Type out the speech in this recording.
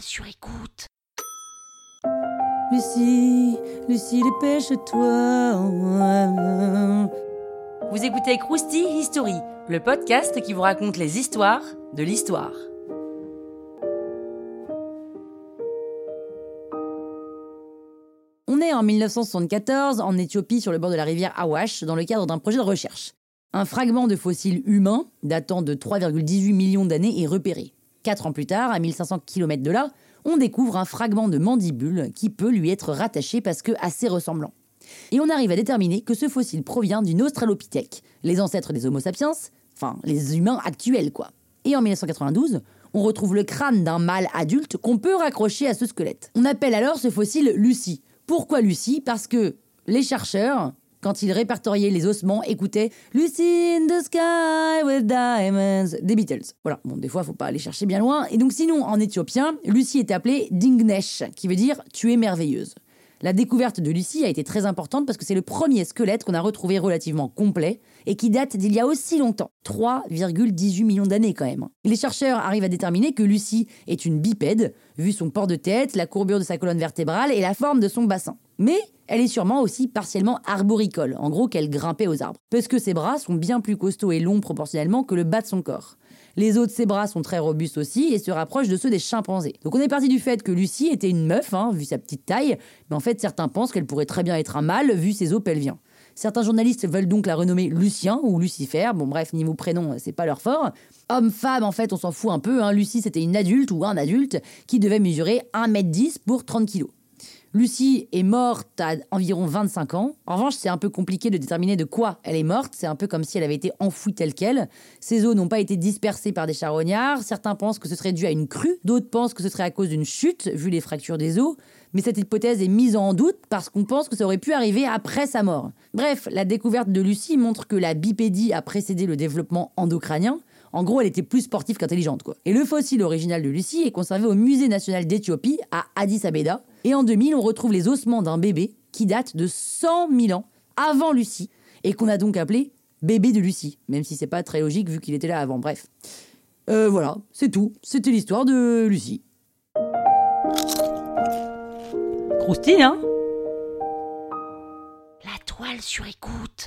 sur écoute. Lucie, Lucie, dépêche-toi. Vous écoutez Krusty History, le podcast qui vous raconte les histoires de l'histoire. On est en 1974 en Éthiopie sur le bord de la rivière Awash dans le cadre d'un projet de recherche. Un fragment de fossile humain datant de 3,18 millions d'années est repéré. Quatre ans plus tard, à 1500 km de là, on découvre un fragment de mandibule qui peut lui être rattaché parce que assez ressemblant. Et on arrive à déterminer que ce fossile provient d'une Australopithèque, les ancêtres des Homo sapiens, enfin les humains actuels quoi. Et en 1992, on retrouve le crâne d'un mâle adulte qu'on peut raccrocher à ce squelette. On appelle alors ce fossile Lucie. Pourquoi Lucie? Parce que les chercheurs, quand ils répertoriaient les ossements, écoutaient Lucy in the sky with diamonds des Beatles. Voilà, bon, des fois, faut pas aller chercher bien loin. Et donc, sinon, en éthiopien, Lucie est appelée Dingnesh, qui veut dire tu es merveilleuse. La découverte de Lucie a été très importante parce que c'est le premier squelette qu'on a retrouvé relativement complet et qui date d'il y a aussi longtemps, 3,18 millions d'années quand même. Les chercheurs arrivent à déterminer que Lucie est une bipède, vu son port de tête, la courbure de sa colonne vertébrale et la forme de son bassin. Mais elle est sûrement aussi partiellement arboricole, en gros qu'elle grimpait aux arbres, parce que ses bras sont bien plus costauds et longs proportionnellement que le bas de son corps. Les os de ses bras sont très robustes aussi et se rapprochent de ceux des chimpanzés. Donc on est parti du fait que Lucie était une meuf, hein, vu sa petite taille, mais en fait certains pensent qu'elle pourrait très bien être un mâle, vu ses os pelviens. Certains journalistes veulent donc la renommer Lucien ou Lucifer. Bon, bref, niveau prénom, c'est pas leur fort. Homme-femme, en fait, on s'en fout un peu. Hein. Lucie, c'était une adulte ou un adulte qui devait mesurer 1m10 pour 30 kg. Lucie est morte à environ 25 ans. En revanche, c'est un peu compliqué de déterminer de quoi elle est morte. C'est un peu comme si elle avait été enfouie telle qu'elle. Ses os n'ont pas été dispersés par des charognards. Certains pensent que ce serait dû à une crue. D'autres pensent que ce serait à cause d'une chute, vu les fractures des os. Mais cette hypothèse est mise en doute parce qu'on pense que ça aurait pu arriver après sa mort. Bref, la découverte de Lucie montre que la bipédie a précédé le développement endocranien. En gros, elle était plus sportive qu'intelligente, quoi. Et le fossile original de Lucie est conservé au Musée national d'Éthiopie à Addis Abeba. Et en 2000, on retrouve les ossements d'un bébé qui date de 100 000 ans avant Lucie et qu'on a donc appelé bébé de Lucie, même si c'est pas très logique vu qu'il était là avant. Bref. Euh, voilà, c'est tout. C'était l'histoire de Lucie. Croustille, hein? La toile sur écoute.